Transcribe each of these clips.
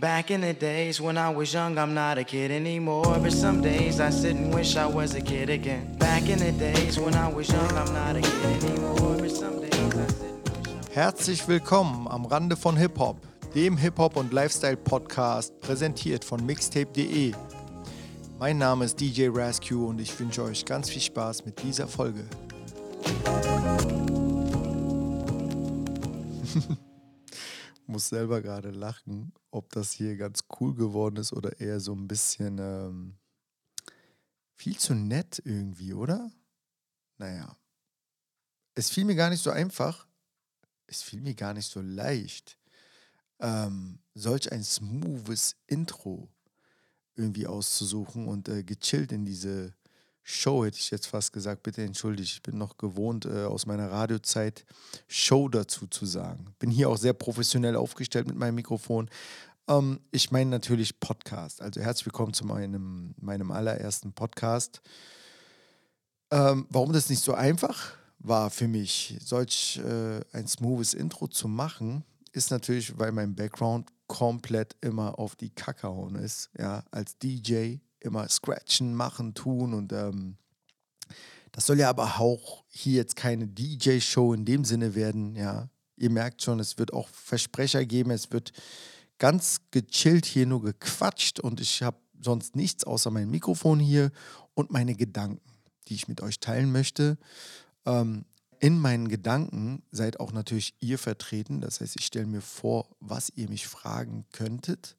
Back in the days when I was young, I'm not a kid anymore. But some days I sit and wish I was a kid again. Back in the days when I was young, I'm not a kid anymore. But some days I sit and wish I Herzlich willkommen am Rande von Hip-Hop, dem Hip-Hop- und Lifestyle-Podcast, präsentiert von mixtape.de. Mein Name ist DJ Rascue und ich wünsche euch ganz viel Spaß mit dieser Folge. Muss selber gerade lachen, ob das hier ganz cool geworden ist oder eher so ein bisschen ähm, viel zu nett irgendwie, oder? Naja. Es fiel mir gar nicht so einfach, es fiel mir gar nicht so leicht, ähm, solch ein smoothes Intro irgendwie auszusuchen und äh, gechillt in diese Show, hätte ich jetzt fast gesagt, bitte entschuldigt, ich bin noch gewohnt, äh, aus meiner Radiozeit Show dazu zu sagen. Bin hier auch sehr professionell aufgestellt mit meinem Mikrofon. Ähm, ich meine natürlich Podcast. Also herzlich willkommen zu meinem, meinem allerersten Podcast. Ähm, warum das nicht so einfach war für mich, solch äh, ein smoothes Intro zu machen, ist natürlich, weil mein Background komplett immer auf die Kacke hauen ist. Ja, als DJ immer scratchen, machen, tun und ähm, das soll ja aber auch hier jetzt keine DJ-Show in dem Sinne werden. Ja, ihr merkt schon, es wird auch Versprecher geben, es wird ganz gechillt hier nur gequatscht und ich habe sonst nichts außer mein Mikrofon hier und meine Gedanken, die ich mit euch teilen möchte. Ähm, in meinen Gedanken seid auch natürlich ihr vertreten. Das heißt, ich stelle mir vor, was ihr mich fragen könntet.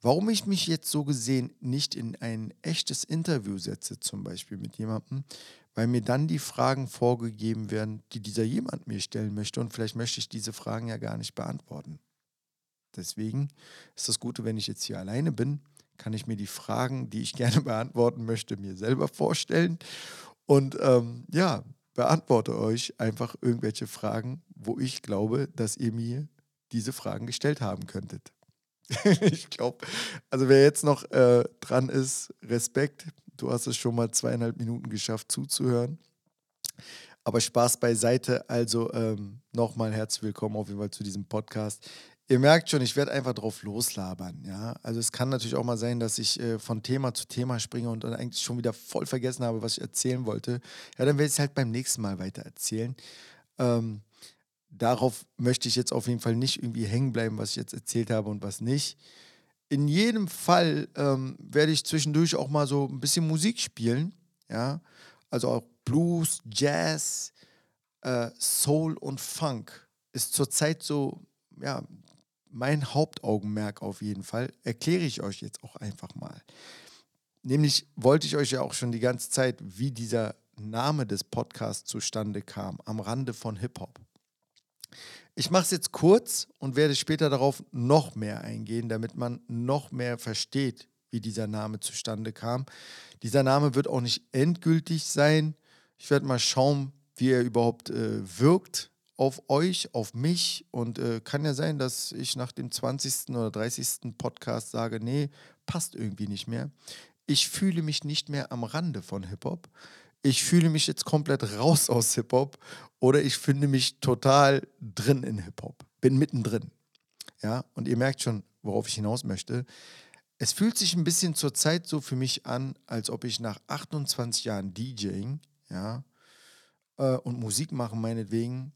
Warum ich mich jetzt so gesehen nicht in ein echtes Interview setze, zum Beispiel mit jemandem, weil mir dann die Fragen vorgegeben werden, die dieser jemand mir stellen möchte und vielleicht möchte ich diese Fragen ja gar nicht beantworten. Deswegen ist das Gute, wenn ich jetzt hier alleine bin, kann ich mir die Fragen, die ich gerne beantworten möchte, mir selber vorstellen und ähm, ja, beantworte euch einfach irgendwelche Fragen, wo ich glaube, dass ihr mir diese Fragen gestellt haben könntet. ich glaube, also wer jetzt noch äh, dran ist, Respekt. Du hast es schon mal zweieinhalb Minuten geschafft zuzuhören. Aber Spaß beiseite. Also ähm, nochmal herzlich willkommen auf jeden Fall zu diesem Podcast. Ihr merkt schon, ich werde einfach drauf loslabern. Ja? Also es kann natürlich auch mal sein, dass ich äh, von Thema zu Thema springe und dann eigentlich schon wieder voll vergessen habe, was ich erzählen wollte. Ja, dann werde ich es halt beim nächsten Mal weiter erzählen. Ähm, darauf möchte ich jetzt auf jeden Fall nicht irgendwie hängen bleiben, was ich jetzt erzählt habe und was nicht. In jedem Fall ähm, werde ich zwischendurch auch mal so ein bisschen Musik spielen. Ja, also auch Blues, Jazz, äh, Soul und Funk ist zurzeit so, ja, mein Hauptaugenmerk auf jeden Fall. Erkläre ich euch jetzt auch einfach mal. Nämlich wollte ich euch ja auch schon die ganze Zeit, wie dieser Name des Podcasts zustande kam, am Rande von Hip-Hop. Ich mache es jetzt kurz und werde später darauf noch mehr eingehen, damit man noch mehr versteht, wie dieser Name zustande kam. Dieser Name wird auch nicht endgültig sein. Ich werde mal schauen, wie er überhaupt äh, wirkt auf euch, auf mich. Und äh, kann ja sein, dass ich nach dem 20. oder 30. Podcast sage, nee, passt irgendwie nicht mehr. Ich fühle mich nicht mehr am Rande von Hip-Hop. Ich fühle mich jetzt komplett raus aus Hip-Hop oder ich finde mich total drin in Hip-Hop. Bin mittendrin. Ja, und ihr merkt schon, worauf ich hinaus möchte. Es fühlt sich ein bisschen zur Zeit so für mich an, als ob ich nach 28 Jahren DJing, ja, äh, und Musik machen meinetwegen,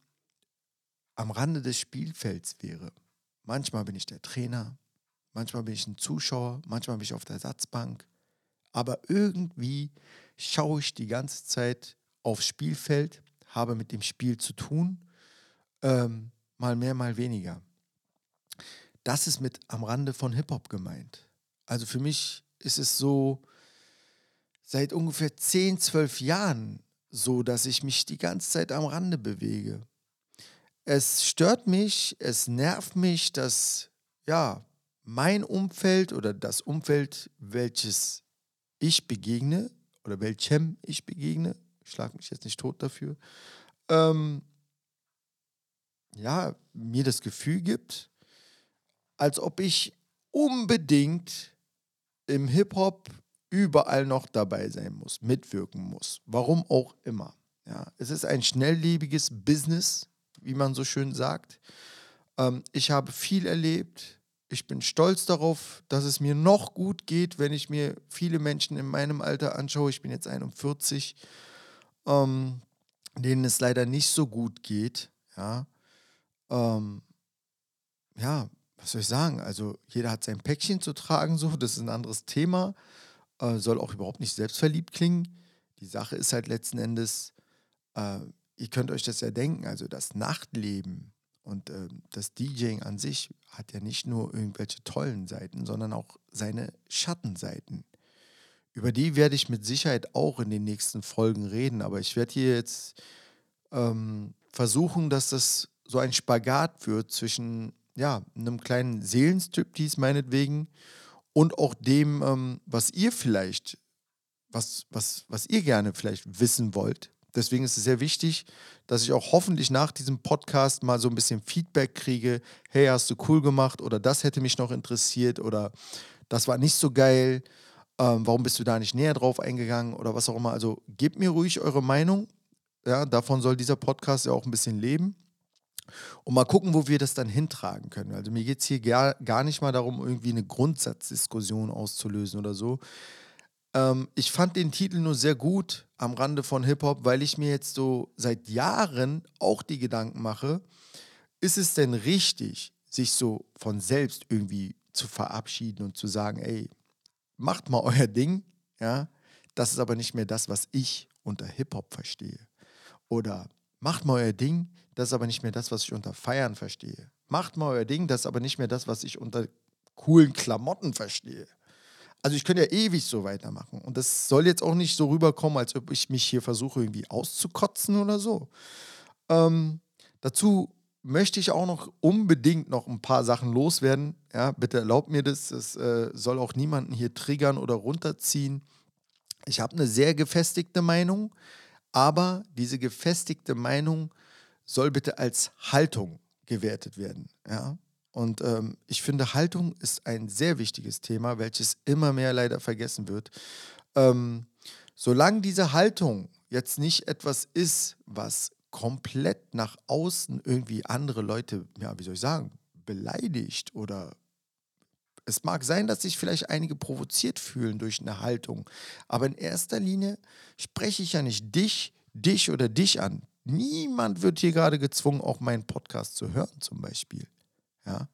am Rande des Spielfelds wäre. Manchmal bin ich der Trainer, manchmal bin ich ein Zuschauer, manchmal bin ich auf der Satzbank. Aber irgendwie schaue ich die ganze Zeit aufs Spielfeld, habe mit dem Spiel zu tun, ähm, mal mehr, mal weniger. Das ist mit am Rande von Hip-Hop gemeint. Also für mich ist es so seit ungefähr 10, 12 Jahren so, dass ich mich die ganze Zeit am Rande bewege. Es stört mich, es nervt mich, dass ja, mein Umfeld oder das Umfeld, welches ich begegne oder welchem ich begegne, ich schlage mich jetzt nicht tot dafür, ähm, ja, mir das Gefühl gibt, als ob ich unbedingt im Hip-Hop überall noch dabei sein muss, mitwirken muss. Warum auch immer. Ja, es ist ein schnelllebiges Business, wie man so schön sagt. Ähm, ich habe viel erlebt. Ich bin stolz darauf, dass es mir noch gut geht, wenn ich mir viele Menschen in meinem Alter anschaue. Ich bin jetzt 41, ähm, denen es leider nicht so gut geht. Ja, ähm, ja, was soll ich sagen? Also jeder hat sein Päckchen zu tragen, so. Das ist ein anderes Thema. Äh, soll auch überhaupt nicht selbstverliebt klingen. Die Sache ist halt letzten Endes, äh, ihr könnt euch das ja denken, also das Nachtleben und äh, das DJing an sich hat ja nicht nur irgendwelche tollen Seiten, sondern auch seine Schattenseiten. Über die werde ich mit Sicherheit auch in den nächsten Folgen reden, aber ich werde hier jetzt ähm, versuchen, dass das so ein Spagat wird zwischen ja, einem kleinen Seelenstriptease meinetwegen und auch dem, ähm, was ihr vielleicht, was, was, was ihr gerne vielleicht wissen wollt. Deswegen ist es sehr wichtig, dass ich auch hoffentlich nach diesem Podcast mal so ein bisschen Feedback kriege. Hey, hast du cool gemacht oder das hätte mich noch interessiert oder das war nicht so geil. Ähm, warum bist du da nicht näher drauf eingegangen oder was auch immer. Also gebt mir ruhig eure Meinung. Ja, davon soll dieser Podcast ja auch ein bisschen leben. Und mal gucken, wo wir das dann hintragen können. Also mir geht es hier gar, gar nicht mal darum, irgendwie eine Grundsatzdiskussion auszulösen oder so. Ähm, ich fand den Titel nur sehr gut am Rande von Hip-Hop, weil ich mir jetzt so seit Jahren auch die Gedanken mache, ist es denn richtig, sich so von selbst irgendwie zu verabschieden und zu sagen, ey, macht mal euer Ding, ja, das ist aber nicht mehr das, was ich unter Hip-Hop verstehe. Oder macht mal euer Ding, das ist aber nicht mehr das, was ich unter Feiern verstehe. Macht mal euer Ding, das ist aber nicht mehr das, was ich unter coolen Klamotten verstehe. Also ich könnte ja ewig so weitermachen. Und das soll jetzt auch nicht so rüberkommen, als ob ich mich hier versuche, irgendwie auszukotzen oder so. Ähm, dazu möchte ich auch noch unbedingt noch ein paar Sachen loswerden. Ja, bitte erlaubt mir das. Es äh, soll auch niemanden hier triggern oder runterziehen. Ich habe eine sehr gefestigte Meinung, aber diese gefestigte Meinung soll bitte als Haltung gewertet werden. Ja? Und ähm, ich finde, Haltung ist ein sehr wichtiges Thema, welches immer mehr leider vergessen wird. Ähm, solange diese Haltung jetzt nicht etwas ist, was komplett nach außen irgendwie andere Leute, ja, wie soll ich sagen, beleidigt oder es mag sein, dass sich vielleicht einige provoziert fühlen durch eine Haltung, aber in erster Linie spreche ich ja nicht dich, dich oder dich an. Niemand wird hier gerade gezwungen, auch meinen Podcast zu hören, zum Beispiel. Ja,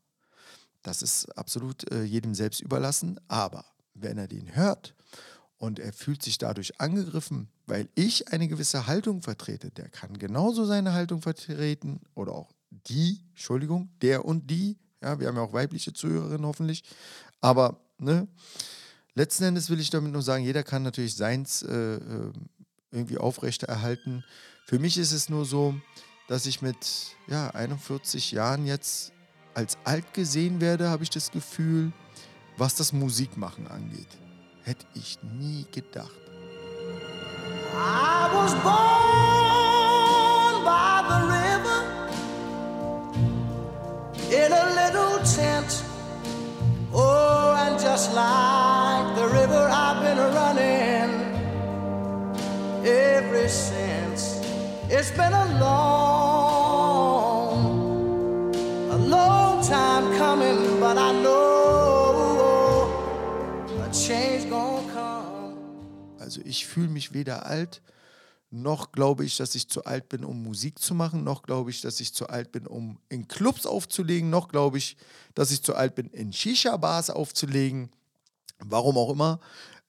das ist absolut äh, jedem selbst überlassen. Aber wenn er den hört und er fühlt sich dadurch angegriffen, weil ich eine gewisse Haltung vertrete, der kann genauso seine Haltung vertreten oder auch die, Entschuldigung, der und die. Ja, wir haben ja auch weibliche Zuhörerinnen hoffentlich. Aber ne, letzten Endes will ich damit nur sagen, jeder kann natürlich seins äh, äh irgendwie aufrechterhalten. Für mich ist es nur so, dass ich mit ja, 41 Jahren jetzt als alt gesehen werde, habe ich das Gefühl, was das Musikmachen angeht. Hätte ich nie gedacht. I was born mich weder alt, noch glaube ich, dass ich zu alt bin, um Musik zu machen, noch glaube ich, dass ich zu alt bin, um in Clubs aufzulegen, noch glaube ich, dass ich zu alt bin, in Shisha-Bars aufzulegen. Warum auch immer.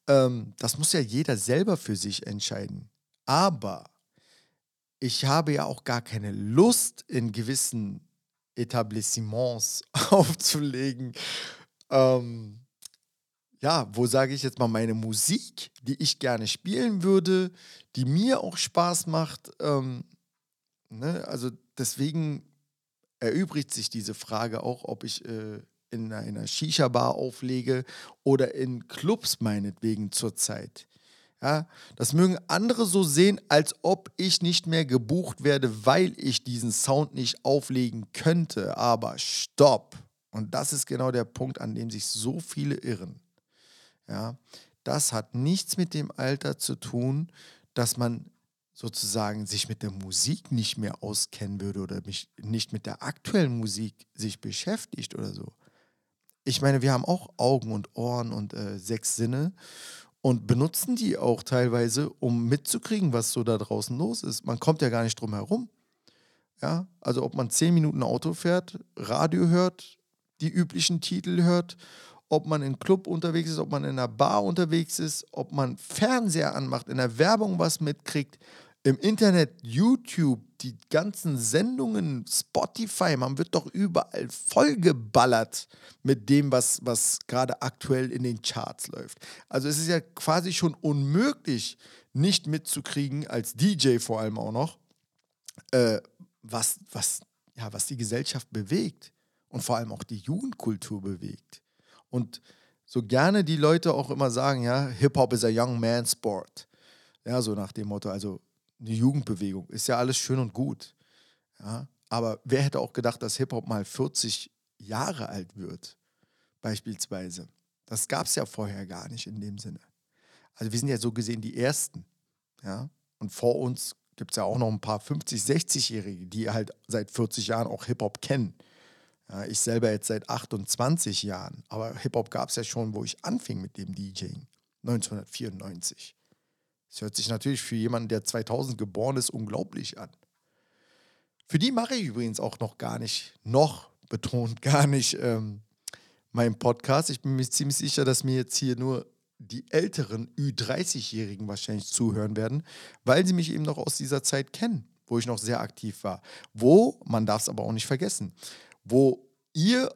Ähm, das muss ja jeder selber für sich entscheiden. Aber ich habe ja auch gar keine Lust, in gewissen Etablissements aufzulegen. Ähm, ja, wo sage ich jetzt mal meine Musik, die ich gerne spielen würde, die mir auch Spaß macht. Ähm, ne? Also deswegen erübrigt sich diese Frage auch, ob ich äh, in einer Shisha-Bar auflege oder in Clubs meinetwegen zurzeit. Ja, das mögen andere so sehen, als ob ich nicht mehr gebucht werde, weil ich diesen Sound nicht auflegen könnte. Aber stopp. Und das ist genau der Punkt, an dem sich so viele irren. Ja, das hat nichts mit dem Alter zu tun, dass man sozusagen sich mit der Musik nicht mehr auskennen würde oder mich nicht mit der aktuellen Musik sich beschäftigt oder so. ich meine, wir haben auch Augen und Ohren und äh, sechs Sinne und benutzen die auch teilweise, um mitzukriegen, was so da draußen los ist. Man kommt ja gar nicht drum herum. Ja, also ob man zehn Minuten Auto fährt, Radio hört, die üblichen Titel hört, ob man im Club unterwegs ist, ob man in einer Bar unterwegs ist, ob man Fernseher anmacht, in der Werbung was mitkriegt, im Internet, YouTube, die ganzen Sendungen, Spotify, man wird doch überall vollgeballert mit dem, was, was gerade aktuell in den Charts läuft. Also es ist ja quasi schon unmöglich, nicht mitzukriegen, als DJ vor allem auch noch, äh, was, was, ja, was die Gesellschaft bewegt und vor allem auch die Jugendkultur bewegt. Und so gerne die Leute auch immer sagen, ja, Hip-Hop ist a young man sport. Ja, so nach dem Motto, also eine Jugendbewegung, ist ja alles schön und gut. Ja, aber wer hätte auch gedacht, dass Hip-Hop mal 40 Jahre alt wird, beispielsweise. Das gab es ja vorher gar nicht in dem Sinne. Also wir sind ja so gesehen die Ersten. Ja? Und vor uns gibt es ja auch noch ein paar 50-, 60-Jährige, die halt seit 40 Jahren auch Hip-Hop kennen. Ich selber jetzt seit 28 Jahren. Aber Hip-Hop gab es ja schon, wo ich anfing mit dem DJing. 1994. Das hört sich natürlich für jemanden, der 2000 geboren ist, unglaublich an. Für die mache ich übrigens auch noch gar nicht, noch betont gar nicht ähm, meinen Podcast. Ich bin mir ziemlich sicher, dass mir jetzt hier nur die älteren Ü30-Jährigen wahrscheinlich zuhören werden, weil sie mich eben noch aus dieser Zeit kennen, wo ich noch sehr aktiv war. Wo, man darf es aber auch nicht vergessen, wo ihr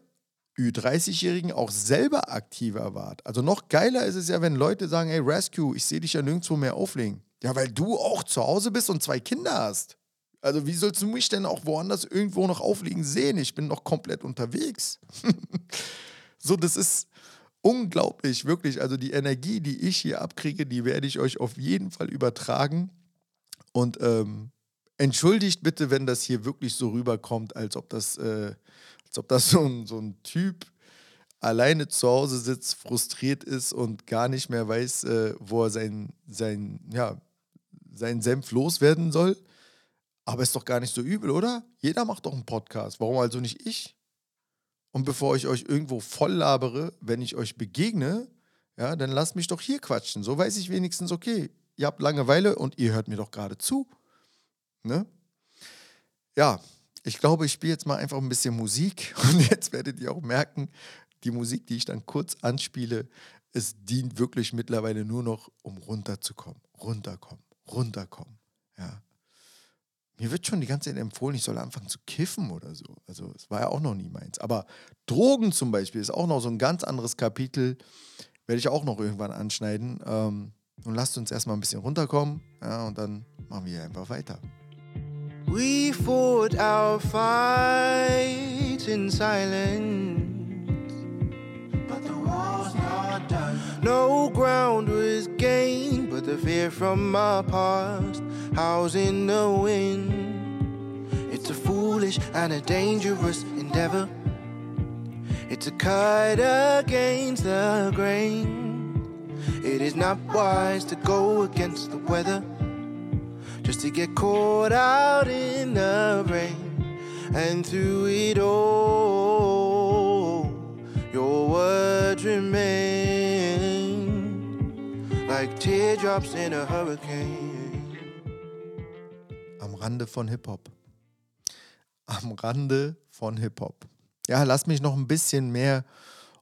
Ü30-Jährigen auch selber aktiver wart. Also noch geiler ist es ja, wenn Leute sagen, hey Rescue, ich sehe dich ja nirgendwo mehr auflegen. Ja, weil du auch zu Hause bist und zwei Kinder hast. Also wie sollst du mich denn auch woanders irgendwo noch aufliegen sehen? Ich bin noch komplett unterwegs. so, das ist unglaublich, wirklich. Also die Energie, die ich hier abkriege, die werde ich euch auf jeden Fall übertragen. Und ähm, entschuldigt bitte, wenn das hier wirklich so rüberkommt, als ob das... Äh, als ob das so ein, so ein Typ alleine zu Hause sitzt, frustriert ist und gar nicht mehr weiß, äh, wo er sein, sein, ja, seinen Senf loswerden soll. Aber ist doch gar nicht so übel, oder? Jeder macht doch einen Podcast. Warum also nicht ich? Und bevor ich euch irgendwo voll labere, wenn ich euch begegne, ja, dann lasst mich doch hier quatschen. So weiß ich wenigstens, okay, ihr habt Langeweile und ihr hört mir doch gerade zu. Ne? Ja, ich glaube, ich spiele jetzt mal einfach ein bisschen Musik und jetzt werdet ihr auch merken, die Musik, die ich dann kurz anspiele, es dient wirklich mittlerweile nur noch, um runterzukommen, runterkommen, runterkommen. Ja. Mir wird schon die ganze Zeit empfohlen, ich soll anfangen zu kiffen oder so. Also es war ja auch noch nie meins. Aber Drogen zum Beispiel ist auch noch so ein ganz anderes Kapitel, werde ich auch noch irgendwann anschneiden. Ähm, und lasst uns erstmal ein bisschen runterkommen, ja, und dann machen wir einfach weiter. We fought our fight in silence. But the war's not done. No ground was gained, but the fear from our past howls in the wind. It's a foolish and a dangerous endeavor. It's a cut against the grain. It is not wise to go against the weather just to get caught out in the rain. And through it all, your words remain like teardrops in a hurricane. Am Rande von Hip-Hop. Am Rande von Hip-Hop. Ja, lass mich noch ein bisschen mehr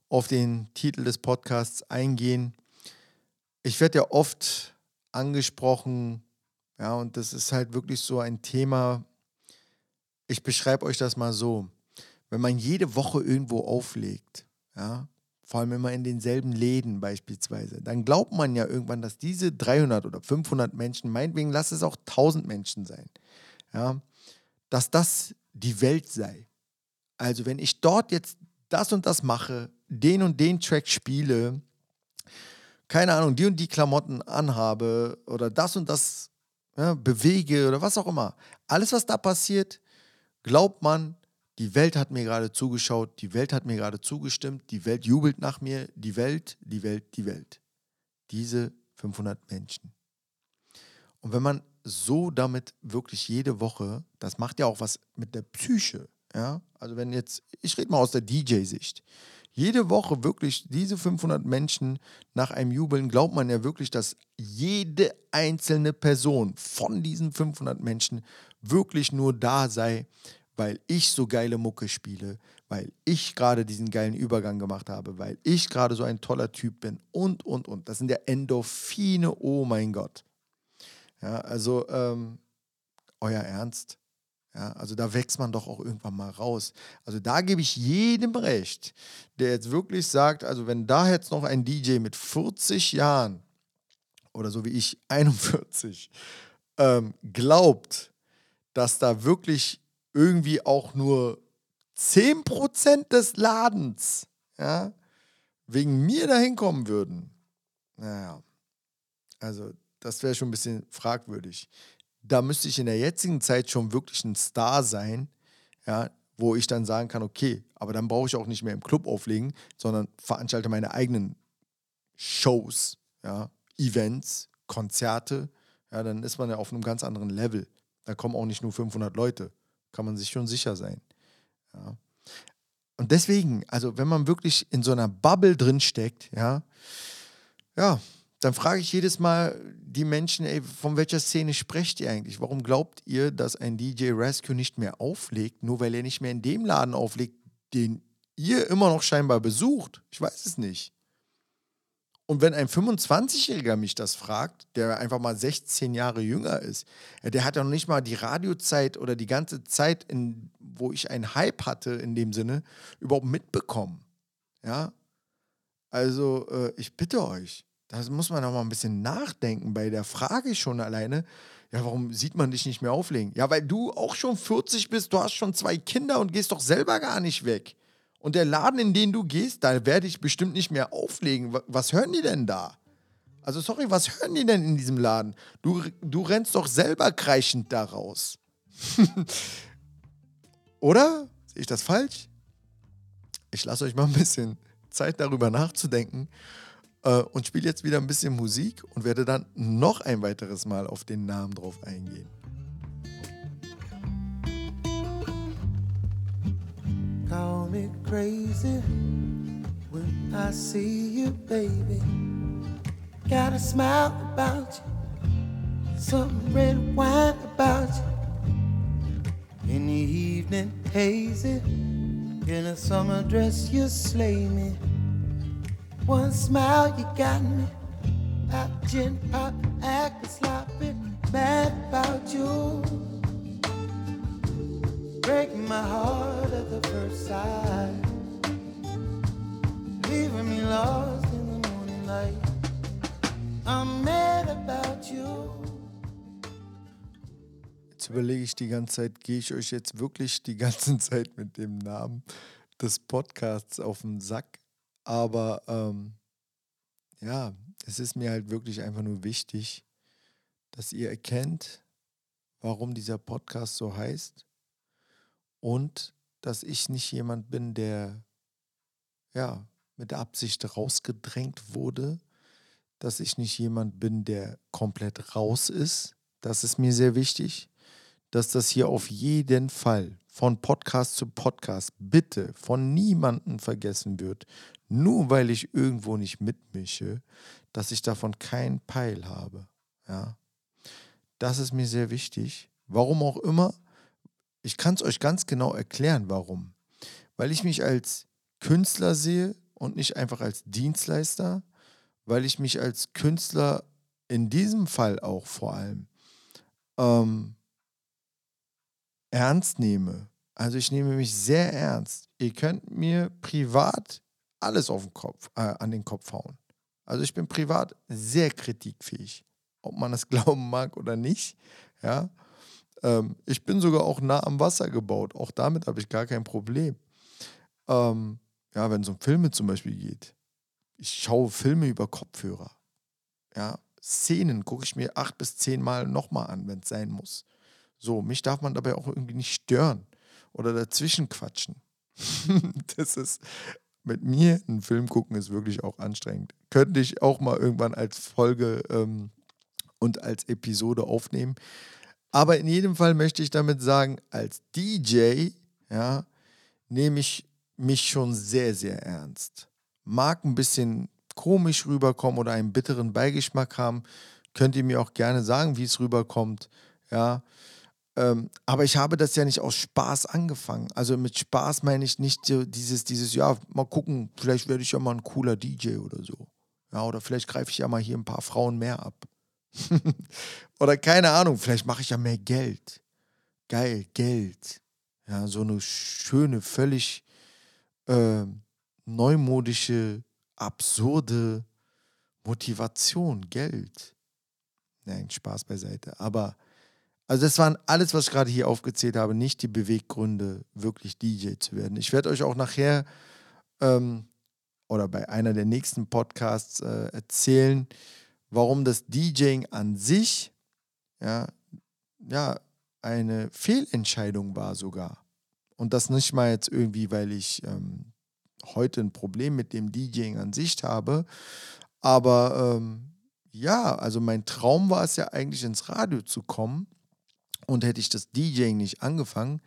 auf den Titel des Podcasts eingehen. Ich werde ja oft angesprochen ja, und das ist halt wirklich so ein Thema. Ich beschreibe euch das mal so. Wenn man jede Woche irgendwo auflegt, ja, vor allem immer in denselben Läden beispielsweise, dann glaubt man ja irgendwann, dass diese 300 oder 500 Menschen, meinetwegen lass es auch 1000 Menschen sein, ja, dass das die Welt sei. Also wenn ich dort jetzt das und das mache, den und den Track spiele, keine Ahnung, die und die Klamotten anhabe oder das und das ja, bewege oder was auch immer. Alles, was da passiert, glaubt man, die Welt hat mir gerade zugeschaut, die Welt hat mir gerade zugestimmt, die Welt jubelt nach mir, die Welt, die Welt, die Welt. Diese 500 Menschen. Und wenn man so damit wirklich jede Woche, das macht ja auch was mit der Psyche, ja, also wenn jetzt, ich rede mal aus der DJ-Sicht, Jede Woche wirklich diese 500 Menschen nach einem Jubeln, glaubt man ja wirklich, dass jede einzelne Person von diesen 500 Menschen wirklich nur da sei, weil ich so geile Mucke spiele, weil ich gerade diesen geilen Übergang gemacht habe, weil ich gerade so ein toller Typ bin und, und, und. Das sind ja Endorphine, oh mein Gott. Ja, also ähm, euer Ernst. Ja, also da wächst man doch auch irgendwann mal raus. Also da gebe ich jedem recht, der jetzt wirklich sagt, also wenn da jetzt noch ein DJ mit 40 Jahren oder so wie ich 41 ähm, glaubt, dass da wirklich irgendwie auch nur 10% des Ladens ja, wegen mir dahin kommen würden, naja, also das wäre schon ein bisschen fragwürdig. Da müsste ich in der jetzigen Zeit schon wirklich ein Star sein, ja, wo ich dann sagen kann, okay, aber dann brauche ich auch nicht mehr im Club auflegen, sondern veranstalte meine eigenen Shows, ja, Events, Konzerte, ja, dann ist man ja auf einem ganz anderen Level. Da kommen auch nicht nur 500 Leute, kann man sich schon sicher sein. Ja. Und deswegen, also wenn man wirklich in so einer Bubble drin steckt, ja, ja, dann frage ich jedes Mal die Menschen, ey, von welcher Szene sprecht ihr eigentlich? Warum glaubt ihr, dass ein DJ Rescue nicht mehr auflegt, nur weil er nicht mehr in dem Laden auflegt, den ihr immer noch scheinbar besucht? Ich weiß es nicht. Und wenn ein 25-Jähriger mich das fragt, der einfach mal 16 Jahre jünger ist, der hat ja noch nicht mal die Radiozeit oder die ganze Zeit, in, wo ich einen Hype hatte in dem Sinne, überhaupt mitbekommen. Ja, also äh, ich bitte euch, da muss man auch mal ein bisschen nachdenken bei der Frage schon alleine. Ja, warum sieht man dich nicht mehr auflegen? Ja, weil du auch schon 40 bist, du hast schon zwei Kinder und gehst doch selber gar nicht weg. Und der Laden, in den du gehst, da werde ich bestimmt nicht mehr auflegen. Was hören die denn da? Also sorry, was hören die denn in diesem Laden? Du, du rennst doch selber kreischend da raus. Oder? Sehe ich das falsch? Ich lasse euch mal ein bisschen Zeit darüber nachzudenken und spiele jetzt wieder ein bisschen Musik und werde dann noch ein weiteres Mal auf den Namen drauf eingehen. Call me crazy when I see you, baby. Got a smile about you, some red wine about you. In the evening, hazy, in a summer dress, you slay me. One smile, you got me. Pop, gin, pop, acting sloppy, mad about you. Breaking my heart at the first sight. Leaving me lost in the morning light. I'm mad about you. Jetzt überlege ich die ganze Zeit, gehe ich euch jetzt wirklich die ganze Zeit mit dem Namen des Podcasts auf den Sack? Aber ähm, ja, es ist mir halt wirklich einfach nur wichtig, dass ihr erkennt, warum dieser Podcast so heißt und dass ich nicht jemand bin, der ja mit Absicht rausgedrängt wurde, dass ich nicht jemand bin, der komplett raus ist. Das ist mir sehr wichtig, dass das hier auf jeden Fall von Podcast zu Podcast bitte von niemandem vergessen wird, nur weil ich irgendwo nicht mitmische, dass ich davon keinen Peil habe. Ja. Das ist mir sehr wichtig. Warum auch immer, ich kann es euch ganz genau erklären, warum. Weil ich mich als Künstler sehe und nicht einfach als Dienstleister, weil ich mich als Künstler in diesem Fall auch vor allem ähm, ernst nehme. Also ich nehme mich sehr ernst. Ihr könnt mir privat alles auf den Kopf, äh, an den Kopf hauen. Also ich bin privat sehr kritikfähig, ob man das glauben mag oder nicht. Ja, ähm, ich bin sogar auch nah am Wasser gebaut. Auch damit habe ich gar kein Problem. Ähm, ja, wenn es um Filme zum Beispiel geht. Ich schaue Filme über Kopfhörer. Ja, Szenen gucke ich mir acht bis zehn Mal nochmal an, wenn es sein muss. So, mich darf man dabei auch irgendwie nicht stören oder dazwischen quatschen. das ist, mit mir einen Film gucken ist wirklich auch anstrengend. Könnte ich auch mal irgendwann als Folge ähm, und als Episode aufnehmen. Aber in jedem Fall möchte ich damit sagen, als DJ, ja, nehme ich mich schon sehr, sehr ernst. Mag ein bisschen komisch rüberkommen oder einen bitteren Beigeschmack haben, könnt ihr mir auch gerne sagen, wie es rüberkommt. Ja. Ähm, aber ich habe das ja nicht aus Spaß angefangen. Also mit Spaß meine ich nicht dieses, dieses, ja, mal gucken, vielleicht werde ich ja mal ein cooler DJ oder so. Ja, oder vielleicht greife ich ja mal hier ein paar Frauen mehr ab. oder keine Ahnung, vielleicht mache ich ja mehr Geld. Geil, Geld. Ja, so eine schöne, völlig äh, neumodische, absurde Motivation, Geld. Nein, Spaß beiseite. Aber, also das waren alles, was ich gerade hier aufgezählt habe, nicht die Beweggründe, wirklich DJ zu werden. Ich werde euch auch nachher ähm, oder bei einer der nächsten Podcasts äh, erzählen, warum das DJing an sich ja, ja, eine Fehlentscheidung war sogar. Und das nicht mal jetzt irgendwie, weil ich ähm, heute ein Problem mit dem DJing an sich habe, aber ähm, ja, also mein Traum war es ja eigentlich ins Radio zu kommen. Und hätte ich das DJing nicht angefangen,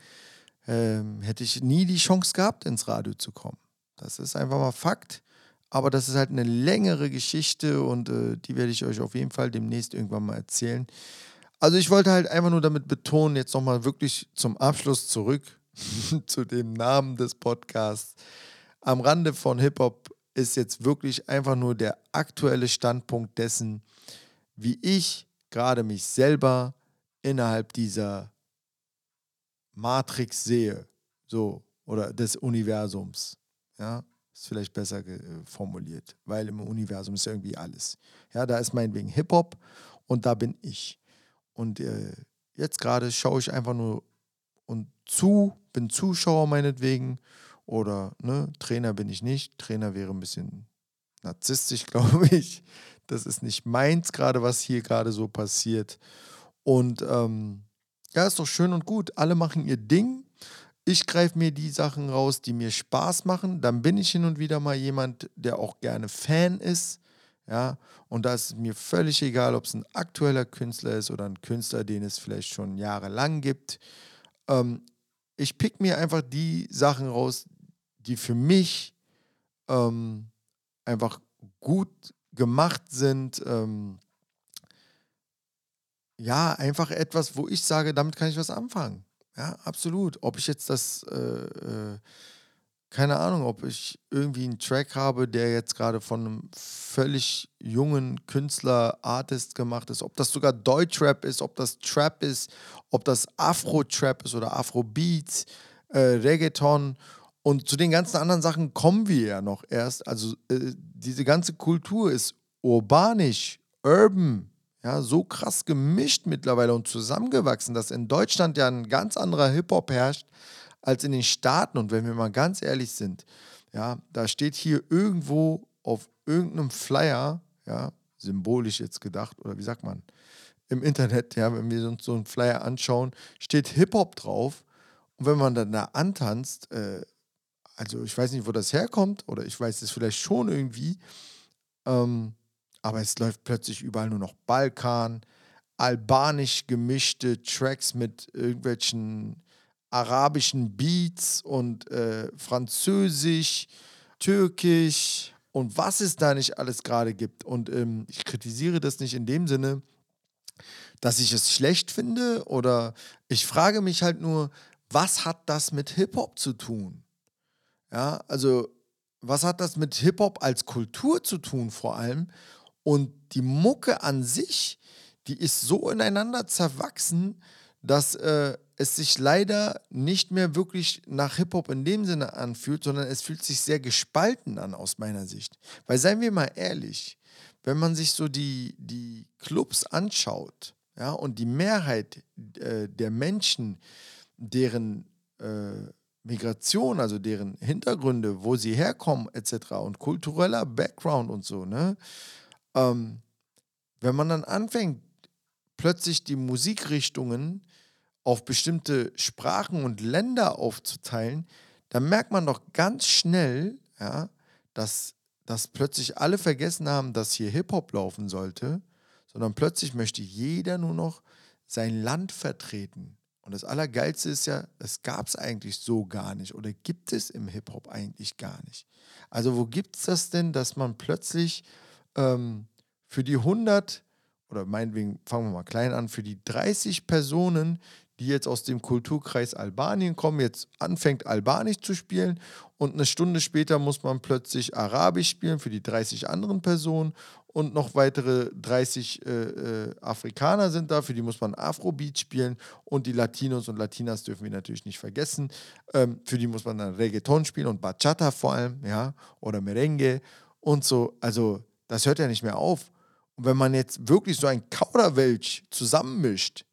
ähm, hätte ich nie die Chance gehabt, ins Radio zu kommen. Das ist einfach mal Fakt. Aber das ist halt eine längere Geschichte und äh, die werde ich euch auf jeden Fall demnächst irgendwann mal erzählen. Also ich wollte halt einfach nur damit betonen, jetzt nochmal wirklich zum Abschluss zurück zu dem Namen des Podcasts. Am Rande von Hip-Hop ist jetzt wirklich einfach nur der aktuelle Standpunkt dessen, wie ich gerade mich selber innerhalb dieser Matrix sehe, so oder des Universums. Ja, ist vielleicht besser formuliert, weil im Universum ist irgendwie alles. Ja, da ist meinetwegen Hip-Hop und da bin ich. Und äh, jetzt gerade schaue ich einfach nur und zu, bin Zuschauer meinetwegen oder ne, Trainer bin ich nicht. Trainer wäre ein bisschen narzisstisch, glaube ich. Das ist nicht meins, gerade was hier gerade so passiert. Und ähm, ja, ist doch schön und gut. Alle machen ihr Ding. Ich greife mir die Sachen raus, die mir Spaß machen. Dann bin ich hin und wieder mal jemand, der auch gerne Fan ist. Ja, und da ist mir völlig egal, ob es ein aktueller Künstler ist oder ein Künstler, den es vielleicht schon jahrelang gibt. Ähm, ich pick mir einfach die Sachen raus, die für mich ähm, einfach gut gemacht sind. Ähm, ja, einfach etwas, wo ich sage, damit kann ich was anfangen. Ja, absolut. Ob ich jetzt das, äh, äh, keine Ahnung, ob ich irgendwie einen Track habe, der jetzt gerade von einem völlig jungen Künstler, Artist gemacht ist, ob das sogar Deutschrap ist, ob das Trap ist, ob das Afro-Trap ist oder Afro-Beats, äh, Reggaeton und zu den ganzen anderen Sachen kommen wir ja noch erst. Also äh, diese ganze Kultur ist urbanisch, urban, ja, so krass gemischt mittlerweile und zusammengewachsen, dass in Deutschland ja ein ganz anderer Hip-Hop herrscht als in den Staaten. Und wenn wir mal ganz ehrlich sind, ja, da steht hier irgendwo auf irgendeinem Flyer, ja, symbolisch jetzt gedacht, oder wie sagt man, im Internet, ja, wenn wir uns so einen Flyer anschauen, steht Hip-Hop drauf. Und wenn man dann da antanzt, äh, also ich weiß nicht, wo das herkommt, oder ich weiß es vielleicht schon irgendwie, ähm, aber es läuft plötzlich überall nur noch Balkan, albanisch gemischte Tracks mit irgendwelchen arabischen Beats und äh, französisch, türkisch und was es da nicht alles gerade gibt. Und ähm, ich kritisiere das nicht in dem Sinne, dass ich es schlecht finde oder ich frage mich halt nur, was hat das mit Hip-Hop zu tun? Ja, also was hat das mit Hip-Hop als Kultur zu tun vor allem? Und die Mucke an sich, die ist so ineinander zerwachsen, dass äh, es sich leider nicht mehr wirklich nach Hip-Hop in dem Sinne anfühlt, sondern es fühlt sich sehr gespalten an aus meiner Sicht. Weil seien wir mal ehrlich, wenn man sich so die, die Clubs anschaut, ja, und die Mehrheit äh, der Menschen, deren äh, Migration, also deren Hintergründe, wo sie herkommen, etc. und kultureller Background und so, ne? Ähm, wenn man dann anfängt, plötzlich die Musikrichtungen auf bestimmte Sprachen und Länder aufzuteilen, dann merkt man doch ganz schnell, ja, dass, dass plötzlich alle vergessen haben, dass hier Hip-Hop laufen sollte, sondern plötzlich möchte jeder nur noch sein Land vertreten Und das Allergeilste ist ja, das gab es eigentlich so gar nicht oder gibt es im Hip-Hop eigentlich gar nicht. Also wo gibt es das denn, dass man plötzlich ähm, für die 100 oder meinetwegen fangen wir mal klein an, für die 30 Personen, die jetzt aus dem Kulturkreis Albanien kommen, jetzt anfängt Albanisch zu spielen und eine Stunde später muss man plötzlich Arabisch spielen für die 30 anderen Personen und noch weitere 30 äh, äh, Afrikaner sind da, für die muss man Afrobeat spielen und die Latinos und Latinas dürfen wir natürlich nicht vergessen, ähm, für die muss man dann Reggaeton spielen und Bachata vor allem, ja, oder Merengue und so, also das hört ja nicht mehr auf. Und wenn man jetzt wirklich so ein Kauderwelsch zusammenmischt,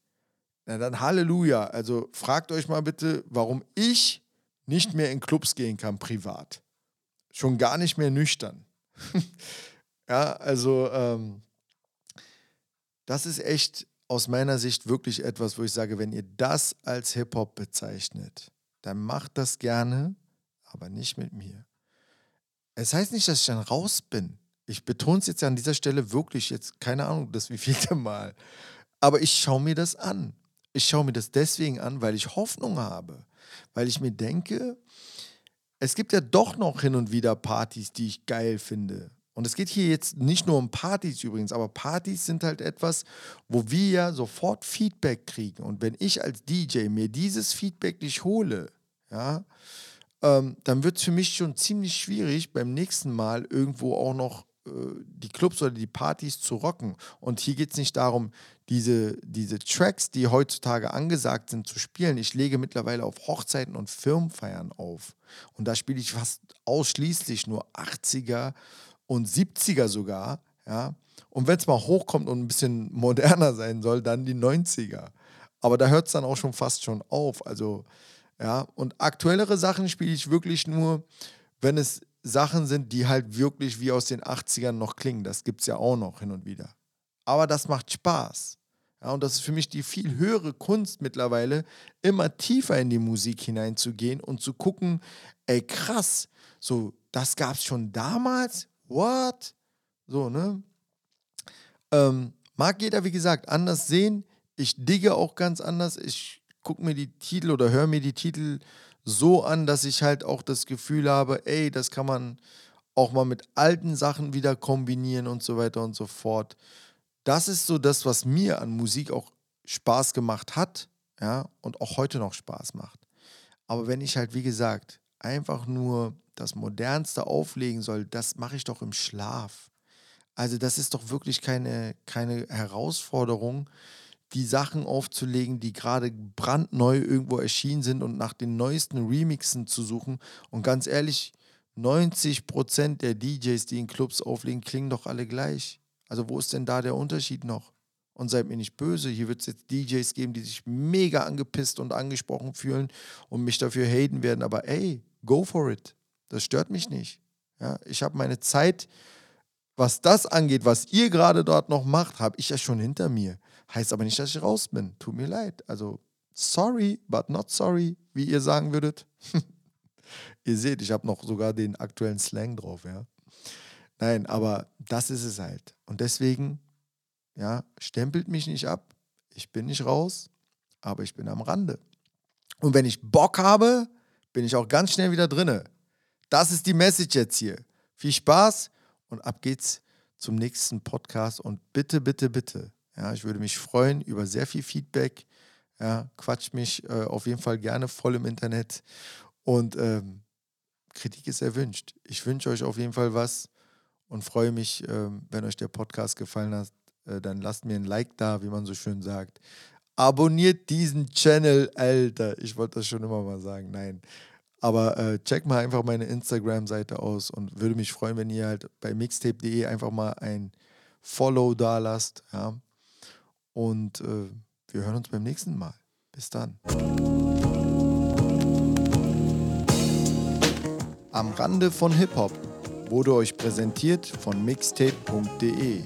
na dann Halleluja. Also fragt euch mal bitte, warum ich nicht mehr in Clubs gehen kann privat. Schon gar nicht mehr nüchtern. ja, also ähm, das ist echt aus meiner Sicht wirklich etwas, wo ich sage, wenn ihr das als Hip-Hop bezeichnet, dann macht das gerne, aber nicht mit mir. Es heißt nicht, dass ich dann raus bin. Ich betone es jetzt an dieser Stelle wirklich jetzt, keine Ahnung, das wievielte Mal. Aber ich schaue mir das an. Ich schaue mir das deswegen an, weil ich Hoffnung habe. Weil ich mir denke, es gibt ja doch noch hin und wieder Partys, die ich geil finde. Und es geht hier jetzt nicht nur um Partys übrigens, aber Partys sind halt etwas, wo wir ja sofort Feedback kriegen. Und wenn ich als DJ mir dieses Feedback nicht hole, ja, ähm, dann wird es für mich schon ziemlich schwierig, beim nächsten Mal irgendwo auch noch die Clubs oder die Partys zu rocken. Und hier geht es nicht darum, diese, diese Tracks, die heutzutage angesagt sind, zu spielen. Ich lege mittlerweile auf Hochzeiten und Firmenfeiern auf. Und da spiele ich fast ausschließlich nur 80er und 70er sogar. Ja? Und wenn es mal hochkommt und ein bisschen moderner sein soll, dann die 90er. Aber da hört es dann auch schon fast schon auf. Also, ja, und aktuellere Sachen spiele ich wirklich nur, wenn es Sachen sind, die halt wirklich wie aus den 80ern noch klingen. Das gibt es ja auch noch hin und wieder. Aber das macht Spaß. Ja, und das ist für mich die viel höhere Kunst mittlerweile, immer tiefer in die Musik hineinzugehen und zu gucken, ey krass, so, das gab es schon damals? What? So, ne? Ähm, mag jeder, wie gesagt, anders sehen. Ich digge auch ganz anders. Ich gucke mir die Titel oder höre mir die Titel so an, dass ich halt auch das Gefühl habe, ey, das kann man auch mal mit alten Sachen wieder kombinieren und so weiter und so fort. Das ist so das, was mir an Musik auch Spaß gemacht hat, ja, und auch heute noch Spaß macht. Aber wenn ich halt, wie gesagt, einfach nur das Modernste auflegen soll, das mache ich doch im Schlaf. Also das ist doch wirklich keine, keine Herausforderung, die Sachen aufzulegen, die gerade brandneu irgendwo erschienen sind und nach den neuesten Remixen zu suchen. Und ganz ehrlich, 90% der DJs, die in Clubs auflegen, klingen doch alle gleich. Also wo ist denn da der Unterschied noch? Und seid mir nicht böse, hier wird es jetzt DJs geben, die sich mega angepisst und angesprochen fühlen und mich dafür haten werden. Aber ey, go for it. Das stört mich nicht. Ja, ich habe meine Zeit, was das angeht, was ihr gerade dort noch macht, habe ich ja schon hinter mir. Heißt aber nicht, dass ich raus bin. Tut mir leid. Also, sorry, but not sorry, wie ihr sagen würdet. ihr seht, ich habe noch sogar den aktuellen Slang drauf, ja. Nein, aber das ist es halt. Und deswegen, ja, stempelt mich nicht ab. Ich bin nicht raus, aber ich bin am Rande. Und wenn ich Bock habe, bin ich auch ganz schnell wieder drinne. Das ist die Message jetzt hier. Viel Spaß und ab geht's zum nächsten Podcast. Und bitte, bitte, bitte, ja, ich würde mich freuen über sehr viel Feedback. Ja, quatscht mich äh, auf jeden Fall gerne voll im Internet. Und ähm, Kritik ist erwünscht. Ich wünsche euch auf jeden Fall was und freue mich, ähm, wenn euch der Podcast gefallen hat. Äh, dann lasst mir ein Like da, wie man so schön sagt. Abonniert diesen Channel, Alter. Ich wollte das schon immer mal sagen. Nein. Aber äh, check mal einfach meine Instagram-Seite aus und würde mich freuen, wenn ihr halt bei mixtape.de einfach mal ein Follow da lasst. Ja. Und äh, wir hören uns beim nächsten Mal. Bis dann. Am Rande von Hip-Hop wurde euch präsentiert von mixtape.de.